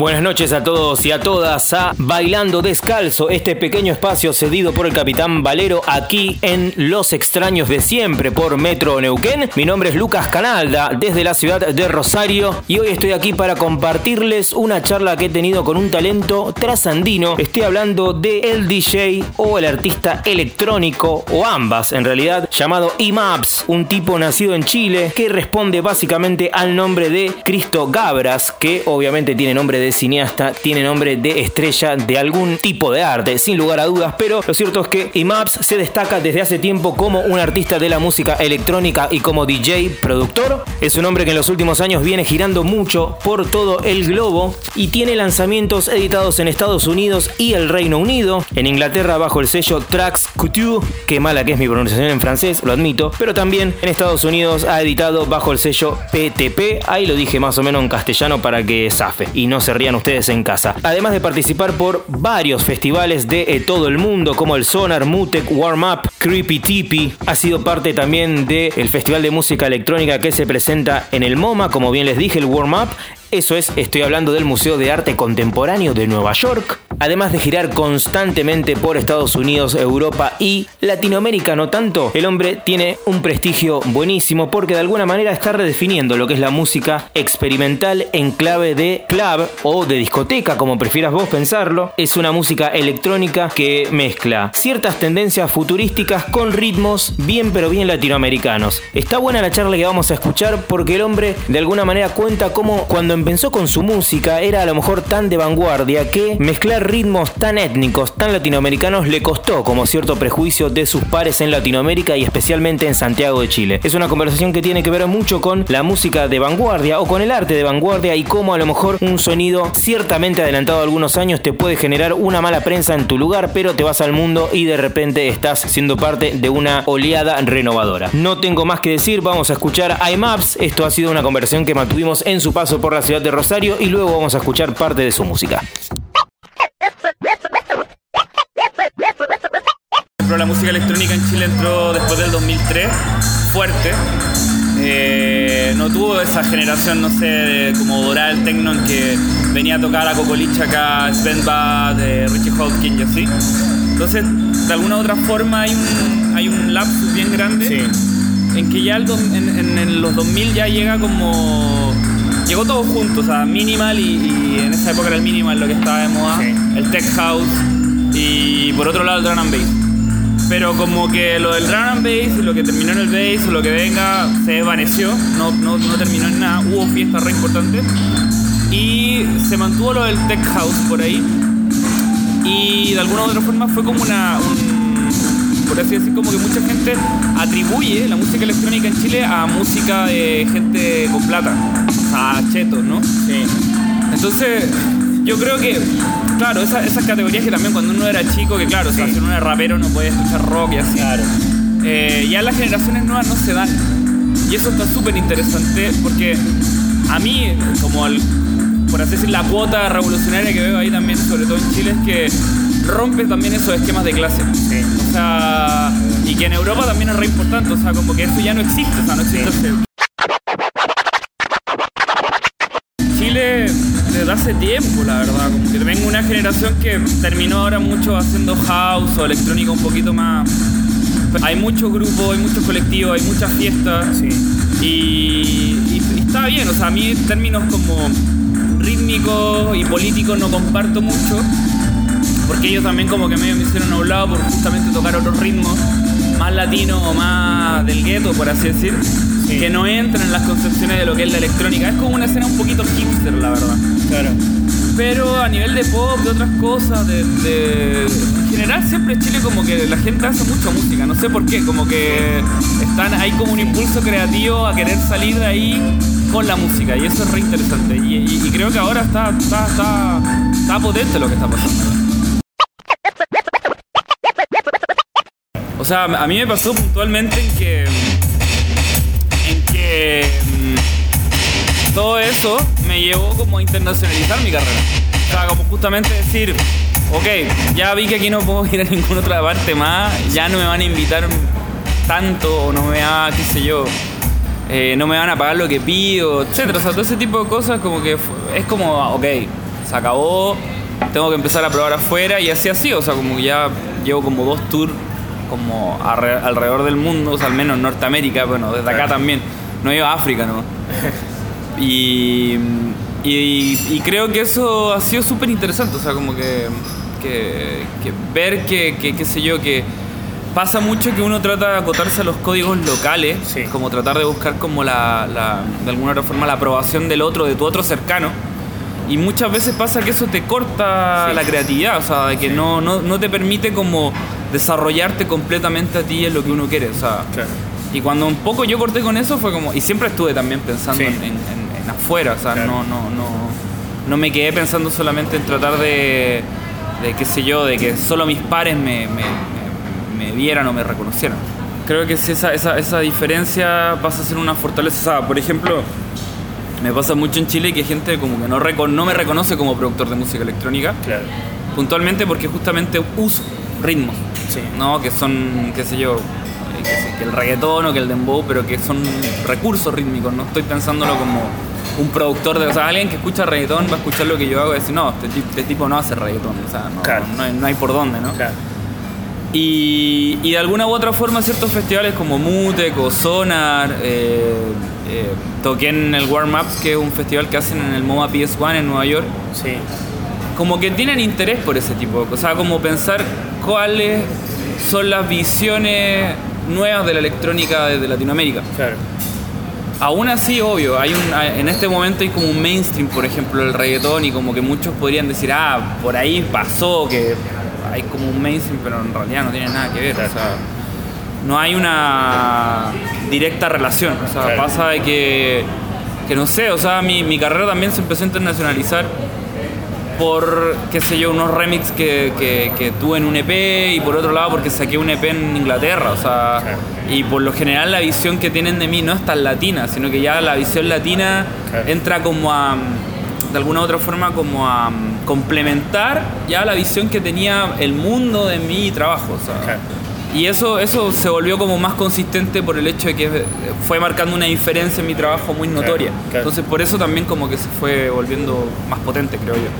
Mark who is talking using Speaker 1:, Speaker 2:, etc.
Speaker 1: Buenas noches a todos y a todas a Bailando Descalzo, este pequeño espacio cedido por el capitán Valero aquí en Los Extraños de Siempre por Metro Neuquén. Mi nombre es Lucas Canalda desde la ciudad de Rosario y hoy estoy aquí para compartirles una charla que he tenido con un talento trasandino. Estoy hablando de el DJ o el artista electrónico o ambas en realidad llamado Imaps, un tipo nacido en Chile que responde básicamente al nombre de Cristo Gabras, que obviamente tiene nombre de cineasta tiene nombre de estrella de algún tipo de arte, sin lugar a dudas, pero lo cierto es que Imaps se destaca desde hace tiempo como un artista de la música electrónica y como DJ productor. Es un hombre que en los últimos años viene girando mucho por todo el globo y tiene lanzamientos editados en Estados Unidos y el Reino Unido, en Inglaterra bajo el sello Trax Couture, que mala que es mi pronunciación en francés, lo admito, pero también en Estados Unidos ha editado bajo el sello PTP, ahí lo dije más o menos en castellano para que zafe y no se rían ustedes en casa. Además de participar por varios festivales de eh, todo el mundo, como el Sonar, Mutec, Warm Up, Creepy Tippy, ha sido parte también del Festival de Música Electrónica que se presenta en el MoMA, como bien les dije, el Warm Up, eso es, estoy hablando del Museo de Arte Contemporáneo de Nueva York. Además de girar constantemente por Estados Unidos, Europa y Latinoamérica, no tanto, el hombre tiene un prestigio buenísimo porque de alguna manera está redefiniendo lo que es la música experimental en clave de club o de discoteca, como prefieras vos pensarlo. Es una música electrónica que mezcla ciertas tendencias futurísticas con ritmos bien pero bien latinoamericanos. Está buena la charla que vamos a escuchar porque el hombre de alguna manera cuenta cómo cuando empezó con su música era a lo mejor tan de vanguardia que mezclar ritmos tan étnicos, tan latinoamericanos le costó como cierto prejuicio de sus pares en Latinoamérica y especialmente en Santiago de Chile. Es una conversación que tiene que ver mucho con la música de vanguardia o con el arte de vanguardia y cómo a lo mejor un sonido ciertamente adelantado a algunos años te puede generar una mala prensa en tu lugar, pero te vas al mundo y de repente estás siendo parte de una oleada renovadora. No tengo más que decir, vamos a escuchar iMaps. Esto ha sido una conversación que mantuvimos en su paso por la ciudad de Rosario y luego vamos a escuchar parte de su música.
Speaker 2: Música electrónica en Chile entró después del 2003, fuerte. Eh, no tuvo esa generación, no sé, como Doral Techno en que venía a tocar a Cocolicha acá, Sven Bad, eh, Richie Hawkins y así. Entonces, de alguna u otra forma hay un, hay un lapsus bien grande en que ya en, los 2000 ya llega como llegó todo junto, o sea, minimal y, en esa época era el minimal lo que estaba de moda, el tech house y por otro lado el drum and bass. Pero como que lo del drum and bass, lo que terminó en el bass o lo que venga, se desvaneció, no, no, no terminó en nada, hubo fiestas re importantes y se mantuvo lo del tech house por ahí. Y de alguna u otra forma fue como una, por así decir, como que mucha gente atribuye la música electrónica en Chile a música de gente con plata, a chetos, ¿no? Sí. Entonces, yo creo que, claro, esas categorías que también cuando uno era chico, que claro, o sea, si uno era rapero no podía escuchar rock y así. Claro. Eh, ya las generaciones nuevas no se dan. Y eso está súper interesante porque a mí, como por así decir, la cuota revolucionaria que veo ahí también, sobre todo en Chile, es que rompe también esos esquemas de clase. O sea, y que en Europa también es re importante, o sea, como que eso ya no existe, o sea, no existe. Chile hace tiempo, la verdad, como que vengo una generación que terminó ahora mucho haciendo house o electrónica un poquito más. Hay muchos grupos, hay muchos colectivos, hay muchas fiestas. Y, y, está bien, o sea, a mí términos como rítmicos y políticos no comparto mucho, porque ellos también como que medio me hicieron a un lado por justamente tocar otros ritmos más latinos o más del gueto, por así decir, que no entran en las concepciones de lo que es la electrónica. Es como una escena un poquito hipster, la verdad. Claro. Pero a nivel de pop, de otras cosas, de, en general siempre Chile como que la gente hace mucha música, no sé por qué, como que están, hay como un impulso creativo a querer salir de ahí con la música y eso es re interesante y, creo que ahora está, está, está, está potente lo que está pasando. O sea, a mí me pasó puntualmente en que. En que. Todo eso me llevó como a internacionalizar mi carrera. O sea, como justamente decir, ok, ya vi que aquí no puedo ir a ninguna otra parte más, ya no me van a invitar tanto, o no me va, qué sé yo, eh, no me van a pagar lo que pido, etc. O sea, todo ese tipo de cosas como que es como, ok, se acabó, tengo que empezar a probar afuera y así así, o sea, como que ya llevo como dos tours como alrededor del mundo, o sea, al menos Norteamérica, bueno, desde acá también, no he ido a África, ¿no? y, y, creo que eso ha sido súper interesante, o sea, como que, que, ver que, que, qué sé yo, que pasa mucho que uno trata de acotarse a los códigos locales, como tratar de buscar como la, la, de alguna otra forma la aprobación del otro, de tu otro cercano. Y muchas veces pasa que eso te corta la creatividad, o sea, de que no, no, no, te permite como desarrollarte completamente a ti en lo que uno quiere, o sea. Y cuando un poco yo corté con eso fue como, y siempre estuve también pensando en, en, afuera, o sea, no, no, no, no me quedé pensando solamente en tratar de, de qué sé yo, de que solo mis pares me me vieran o me reconocieran. Creo que si esa, esa, esa diferencia pasa a ser una fortaleza. por ejemplo, me pasa mucho en Chile que gente como que no, no me reconoce como productor de música electrónica.
Speaker 1: Claro.
Speaker 2: Puntualmente porque justamente uso ritmos,
Speaker 1: sí.
Speaker 2: ¿no? Que son, qué sé yo, que, el reggaetón o que el dembow, pero que son recursos rítmicos. No estoy pensándolo como un productor de. O sea, alguien que escucha reggaetón va a escuchar lo que yo hago y decir, no, este, este tipo no hace reggaetón. O sea, no, no, hay, no hay por dónde, ¿no?
Speaker 1: Claro.
Speaker 2: Y, de alguna u otra forma ciertos festivales como Mutec o Sonar, eh, eh, toqué en el Warm Up, que es un festival que hacen en el MoMA PS1 en Nueva York.
Speaker 1: Sí.
Speaker 2: Como que tienen interés por ese tipo de cosas, o sea, como pensar cuáles son las visiones nuevas de la electrónica desde Latinoamérica.
Speaker 1: Claro.
Speaker 2: Aún así, obvio, hay un, en este momento hay como un mainstream, por ejemplo, el reggaetón, y como que muchos podrían decir, ah, por ahí pasó, que hay como un mainstream, pero en realidad no tiene nada que ver. O sea, no hay una directa relación. O sea, pasa de que, que, no sé, o sea, mi, mi, carrera también se empezó a internacionalizar por, qué sé yo, unos remix que, que, tuve en un EP y por otro lado porque saqué un EP en Inglaterra. O sea, y por lo general la visión que tienen de mí no es tan latina, sino que ya la visión latina entra como a de alguna u otra forma como a complementar ya la visión que tenía el mundo de mi trabajo. Y eso, eso se volvió como más consistente por el hecho de que fue marcando una diferencia en mi trabajo muy notoria. Entonces por eso también como que se fue volviendo más potente, creo yo.